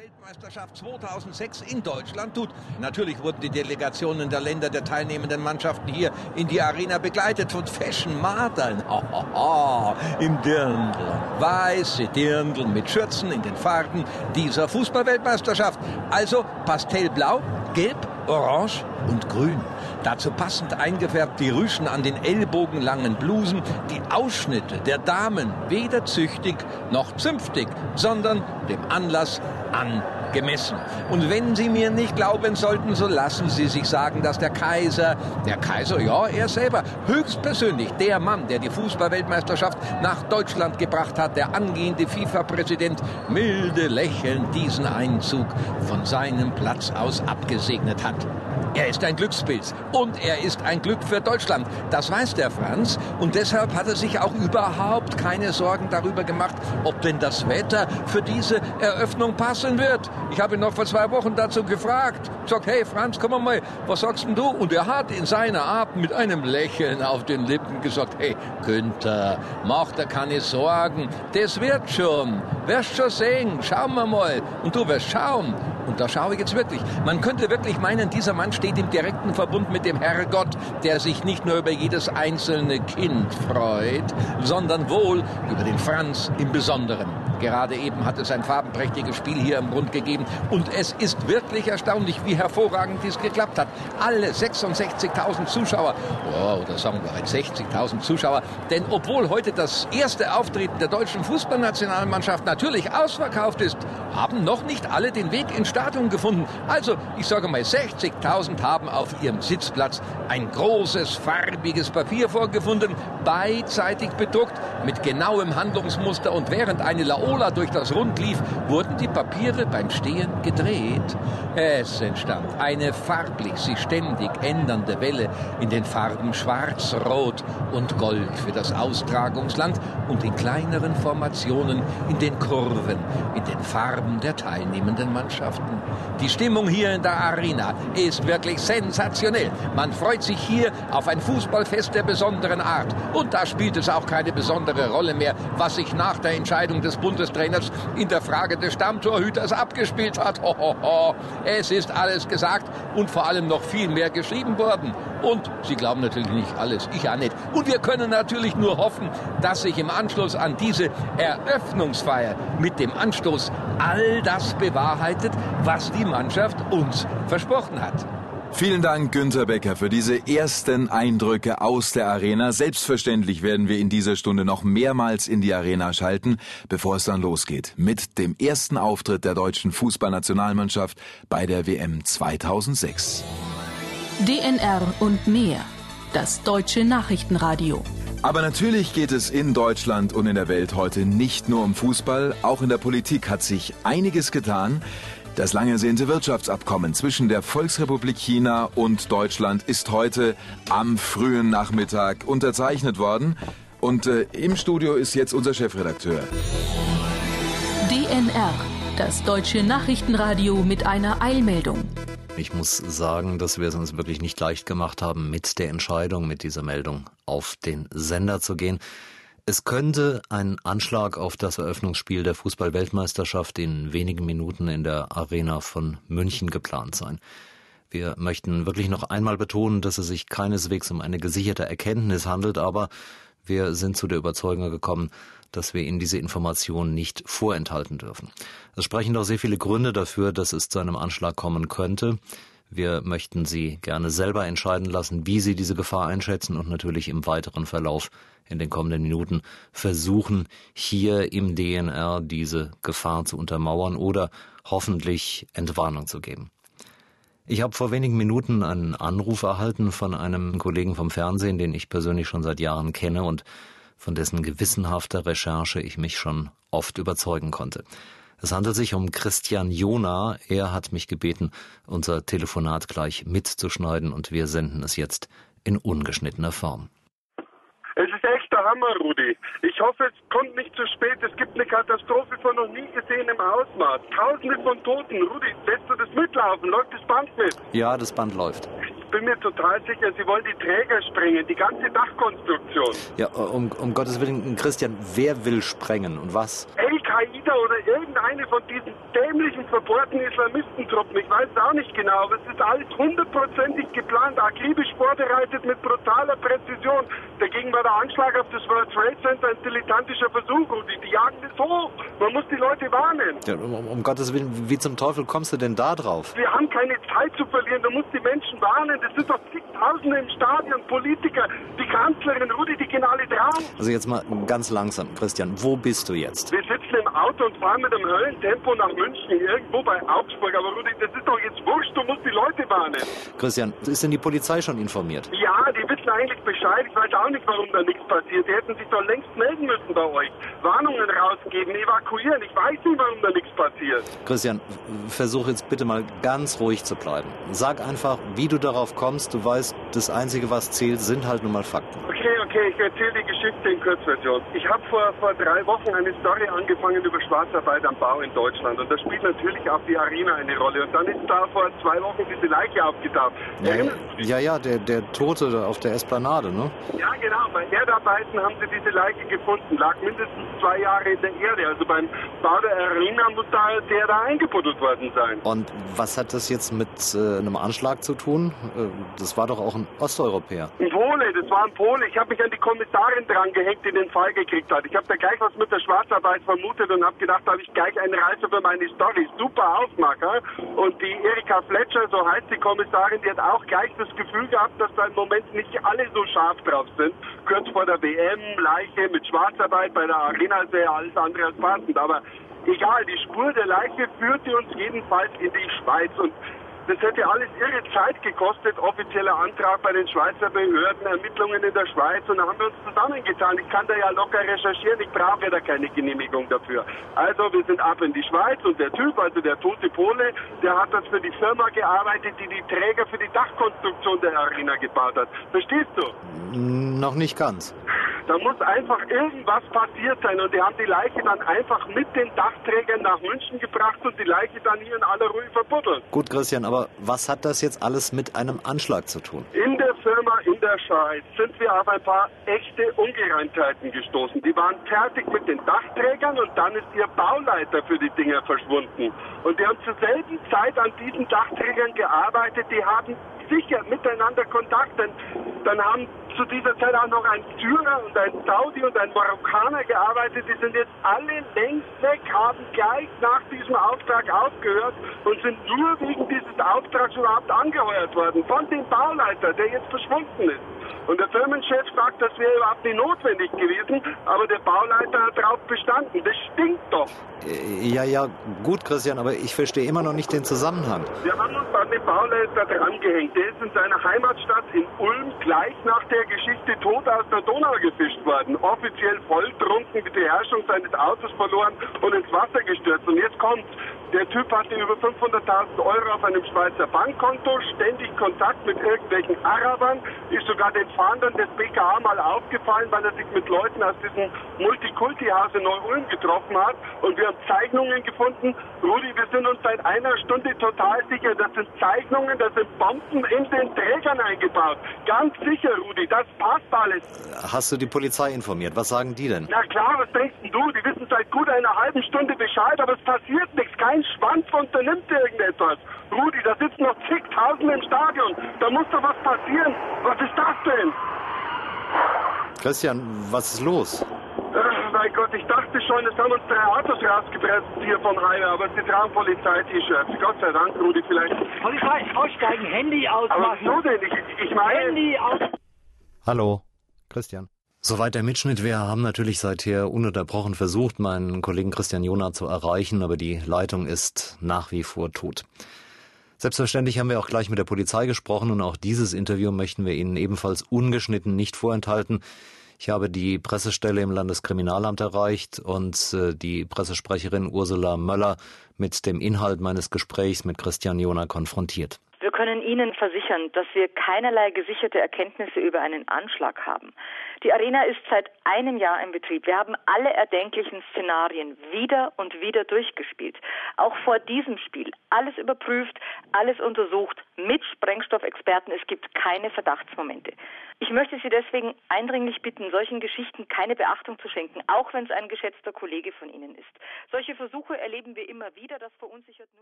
Weltmeisterschaft 2006 in Deutschland tut. Natürlich wurden die Delegationen der Länder der teilnehmenden Mannschaften hier in die Arena begleitet von Fashion Madern. Im Dirndl. Weiße Dirndl mit Schürzen in den Farben dieser Fußballweltmeisterschaft. Also pastellblau, gelb, orange und grün. Dazu passend eingefärbt die Rüschen an den ellbogenlangen Blusen, die Ausschnitte der Damen weder züchtig noch zünftig, sondern dem Anlass angemessen. Und wenn Sie mir nicht glauben sollten, so lassen Sie sich sagen, dass der Kaiser, der Kaiser, ja, er selber, höchstpersönlich, der Mann, der die Fußballweltmeisterschaft nach Deutschland gebracht hat, der angehende FIFA-Präsident, milde lächelnd diesen Einzug von seinem Platz aus abgesegnet hat. Er ist ein Glückspilz und er ist ein Glück für Deutschland. Das weiß der Franz und deshalb hat er sich auch überhaupt keine Sorgen darüber gemacht, ob denn das Wetter für diese Eröffnung passen wird. Ich habe ihn noch vor zwei Wochen dazu gefragt. Sag, hey Franz, komm mal, was sagst denn du? Und er hat in seiner Art mit einem Lächeln auf den Lippen gesagt, hey Günther, mach dir keine Sorgen, das wird schon. Wirst schon sehen, schauen wir mal. Und du wirst schauen. Und da schaue ich jetzt wirklich. Man könnte wirklich meinen, dieser Mann steht im direkten Verbund mit dem Herrgott, der sich nicht nur über jedes einzelne Kind freut, sondern wohl über den Franz im Besonderen. Gerade eben hat es ein farbenprächtiges Spiel hier im Grund gegeben und es ist wirklich erstaunlich, wie hervorragend dies geklappt hat. Alle 66.000 Zuschauer, oh, oder sagen wir 60.000 Zuschauer, denn obwohl heute das erste Auftreten der deutschen Fußballnationalmannschaft natürlich ausverkauft ist, haben noch nicht alle den Weg ins Stadion gefunden. Also, ich sage mal, 60.000 haben auf ihrem Sitzplatz ein großes farbiges Papier vorgefunden, beidseitig bedruckt, mit genauem Handlungsmuster und während eine Laola durch das Rund lief, wurden die Papiere beim Stehen gedreht. Es entstand eine farblich sich ständig ändernde Welle in den Farben Schwarz, Rot und Gold für das Austragungsland und in kleineren Formationen in den Kurven, in den Farben der teilnehmenden Mannschaften. Die Stimmung hier in der Arena ist wirklich sensationell. Man freut sich hier auf ein Fußballfest der besonderen Art. Und da spielt es auch keine besondere Rolle mehr, was sich nach der Entscheidung des Bundestrainers in der Frage des Stammtorhüters abgespielt hat. Ho, ho, ho. Es ist alles gesagt und vor allem noch viel mehr geschrieben worden. Und Sie glauben natürlich nicht alles, ich auch nicht. Und wir können natürlich nur hoffen, dass sich im Anschluss an diese Eröffnungsfeier mit dem Anstoß all das bewahrheitet, was die Mannschaft uns versprochen hat. Vielen Dank, Günter Becker, für diese ersten Eindrücke aus der Arena. Selbstverständlich werden wir in dieser Stunde noch mehrmals in die Arena schalten, bevor es dann losgeht mit dem ersten Auftritt der deutschen Fußballnationalmannschaft bei der WM 2006. DNR und mehr. Das deutsche Nachrichtenradio. Aber natürlich geht es in Deutschland und in der Welt heute nicht nur um Fußball. Auch in der Politik hat sich einiges getan. Das lang ersehnte Wirtschaftsabkommen zwischen der Volksrepublik China und Deutschland ist heute am frühen Nachmittag unterzeichnet worden. Und äh, im Studio ist jetzt unser Chefredakteur. DNR, das deutsche Nachrichtenradio mit einer Eilmeldung. Ich muss sagen, dass wir es uns wirklich nicht leicht gemacht haben, mit der Entscheidung, mit dieser Meldung auf den Sender zu gehen. Es könnte ein Anschlag auf das Eröffnungsspiel der Fußball-Weltmeisterschaft in wenigen Minuten in der Arena von München geplant sein. Wir möchten wirklich noch einmal betonen, dass es sich keineswegs um eine gesicherte Erkenntnis handelt, aber wir sind zu der Überzeugung gekommen, dass wir Ihnen diese Informationen nicht vorenthalten dürfen. Es sprechen doch sehr viele Gründe dafür, dass es zu einem Anschlag kommen könnte. Wir möchten Sie gerne selber entscheiden lassen, wie Sie diese Gefahr einschätzen und natürlich im weiteren Verlauf in den kommenden Minuten versuchen, hier im DNR diese Gefahr zu untermauern oder hoffentlich Entwarnung zu geben. Ich habe vor wenigen Minuten einen Anruf erhalten von einem Kollegen vom Fernsehen, den ich persönlich schon seit Jahren kenne und von dessen gewissenhafter Recherche ich mich schon oft überzeugen konnte. Es handelt sich um Christian Jona. Er hat mich gebeten, unser Telefonat gleich mitzuschneiden und wir senden es jetzt in ungeschnittener Form. Es ist echt der Hammer, Rudi. Ich hoffe, es kommt nicht zu spät. Es gibt eine Katastrophe von noch nie gesehenem Ausmaß. Tausende von Toten. Rudi, lässt du das mitlaufen? Läuft das Band mit? Ja, das Band läuft. Ich bin mir total sicher, sie wollen die Träger sprengen, die ganze Dachkonstruktion. Ja, um, um Gottes Willen, Christian, wer will sprengen und was? Al-Qaida Al-Qaida oder irgendeine von diesen dämlichen, verbohrten Islamistentruppen. Ich weiß es auch nicht genau, aber es ist alles hundertprozentig geplant, akribisch vorbereitet mit brutaler Präzision. Dagegen war der Anschlag auf das World Trade Center ein dilettantischer Versuch und die, die jagen das hoch. Man muss die Leute warnen. Ja, um, um, Gottes Willen, wie zum Teufel kommst du denn da drauf? Wir haben keine Zeit zu verlieren, du musst die Menschen warnen. Das sind doch zigtausende im Stadion, Politiker, die Kanzlerin, Rudi, die gehen alle drauf. Also jetzt mal ganz langsam, Christian, wo bist du jetzt? Wir im Auto und fahren mit einem Höllentempo nach München, irgendwo bei Augsburg. Aber Rudi, das ist doch jetzt wurscht, du musst die Leute warnen. Christian, ist denn die Polizei schon informiert? Ja, die wissen eigentlich Bescheid. Ich weiß auch nicht, warum da nichts passiert. Die hätten sich doch längst melden müssen bei euch. Warnungen rausgeben, evakuieren. Ich weiß nicht, warum da nichts passiert. Christian, versuch jetzt bitte mal ganz ruhig zu bleiben. Sag einfach, wie du darauf kommst. Du weißt, das Einzige, was zählt, sind halt nun mal Fakten. Okay, okay, ich erzähle die Geschichte in Kurzversion. Ich habe vor, vor drei Wochen eine Story angefangen über Schwarzarbeit am Bau in Deutschland. Und da spielt natürlich auch die Arena eine Rolle. Und dann ist da vor zwei Wochen diese Leiche aufgetaucht. Ja, ja, ja, der, der Tote auf der Esplanade, ne? Ja, genau. Bei Erdarbeiten haben sie diese Leiche gefunden. Lag mindestens zwei Jahre in der Erde. Also beim Bau der Arena muss da der da eingebuddelt worden sein. Und was hat das jetzt mit äh, einem Anschlag zu tun? Äh, das war doch auch ein Osteuropäer. Ein Pole, das war ein Pole. Ich habe mich an die Kommissarin dran gehängt, die den Fall gekriegt hat. Ich habe da gleich was mit der Schwarzarbeit vermutet und habe gedacht, da habe ich gleich eine Reise für meine Story. Super Aufmacher. Und die Erika Fletcher, so heißt die Kommissarin, die hat auch gleich das Gefühl gehabt, dass da im Moment nicht alle so scharf drauf sind. Kurz vor der WM, Leiche mit Schwarzarbeit bei der Arena ja alles andere als passend. Aber egal, die Spur der Leiche führte uns jedenfalls in die Schweiz. Und das hätte alles irre Zeit gekostet, offizieller Antrag bei den Schweizer Behörden, Ermittlungen in der Schweiz und da haben wir uns zusammengetan. Ich kann da ja locker recherchieren, ich brauche da keine Genehmigung dafür. Also wir sind ab in die Schweiz und der Typ, also der tote Pole, der hat das für die Firma gearbeitet, die die Träger für die Dachkonstruktion der Arena gebaut hat. Verstehst du? Noch nicht ganz. Da muss einfach irgendwas passiert sein und die haben die Leiche dann einfach mit den Dachträgern nach München gebracht und die Leiche dann hier in aller Ruhe verbuddelt. Gut, Christian, aber was hat das jetzt alles mit einem Anschlag zu tun? In der Firma in der Schweiz sind wir auf ein paar echte Ungereimtheiten gestoßen. Die waren fertig mit den Dachträgern und dann ist ihr Bauleiter für die Dinger verschwunden. Und die haben zur selben Zeit an diesen Dachträgern gearbeitet. Die haben sicher miteinander Kontakt, denn dann haben zu dieser Zeit auch noch ein Syrer und ein Saudi und ein Marokkaner gearbeitet. Die sind jetzt alle längst weg, haben gleich nach diesem Auftrag aufgehört und sind nur wegen dieses Auftrags überhaupt angeheuert worden von dem Bauleiter, der jetzt verschwunden ist. Und der Firmenchef sagt, das wäre überhaupt nicht notwendig gewesen, aber der Bauleiter hat darauf bestanden. Das stinkt doch. Ja, ja, gut, Christian, aber ich verstehe immer noch nicht den Zusammenhang. Wir haben uns an den Bauleiter drangehängt. Der ist in seiner Heimatstadt in Ulm gleich nach der Geschichte tot aus der Donau gefischt worden. Offiziell volltrunken, die Beherrschung seines Autos verloren und ins Wasser gestürzt. Und jetzt kommt der Typ hatte über 500.000 Euro auf einem Schweizer Bankkonto, ständig Kontakt mit irgendwelchen Arabern, ist sogar den Fahndern des BKA mal aufgefallen, weil er sich mit Leuten aus diesem Multikulti-Haus in Neu-Ulm getroffen hat. Und wir haben Zeichnungen gefunden. Rudi, wir sind uns seit einer Stunde total sicher, das sind Zeichnungen, das sind Bomben in den Trägern eingebaut. Ganz sicher, Rudi, das passt alles. Hast du die Polizei informiert? Was sagen die denn? Na klar, was denkst denn du? Die wissen seit gut einer halben Stunde Bescheid, aber es passiert nichts. Kein Schwanz unternimmt irgendetwas. Rudi, da sitzen noch zigtausende im Stadion. Da muss doch was passieren. Was ist das denn? Christian, was ist los? Ach, mein Gott, ich dachte schon, es haben uns drei Autos rausgepresst hier vom Highway, aber sie tragen Polizei-T-Shirts. Gott sei Dank, Rudi, vielleicht. Polizei, aussteigen, Handy Aber ausmachen. wieso denn? Ich, ich meine... Handy aus. Hallo, Christian. Soweit der Mitschnitt. Wir haben natürlich seither ununterbrochen versucht, meinen Kollegen Christian Jona zu erreichen, aber die Leitung ist nach wie vor tot. Selbstverständlich haben wir auch gleich mit der Polizei gesprochen und auch dieses Interview möchten wir Ihnen ebenfalls ungeschnitten nicht vorenthalten. Ich habe die Pressestelle im Landeskriminalamt erreicht und äh, die Pressesprecherin Ursula Möller mit dem Inhalt meines Gesprächs mit Christian Jona konfrontiert. Wir können Ihnen versichern, dass wir keinerlei gesicherte Erkenntnisse über einen Anschlag haben. Die Arena ist seit einem Jahr in Betrieb. Wir haben alle erdenklichen Szenarien wieder und wieder durchgespielt. Auch vor diesem Spiel alles überprüft, alles untersucht mit Sprengstoffexperten. Es gibt keine Verdachtsmomente. Ich möchte Sie deswegen eindringlich bitten, solchen Geschichten keine Beachtung zu schenken, auch wenn es ein geschätzter Kollege von Ihnen ist. Solche Versuche erleben wir immer wieder. Das verunsichert nur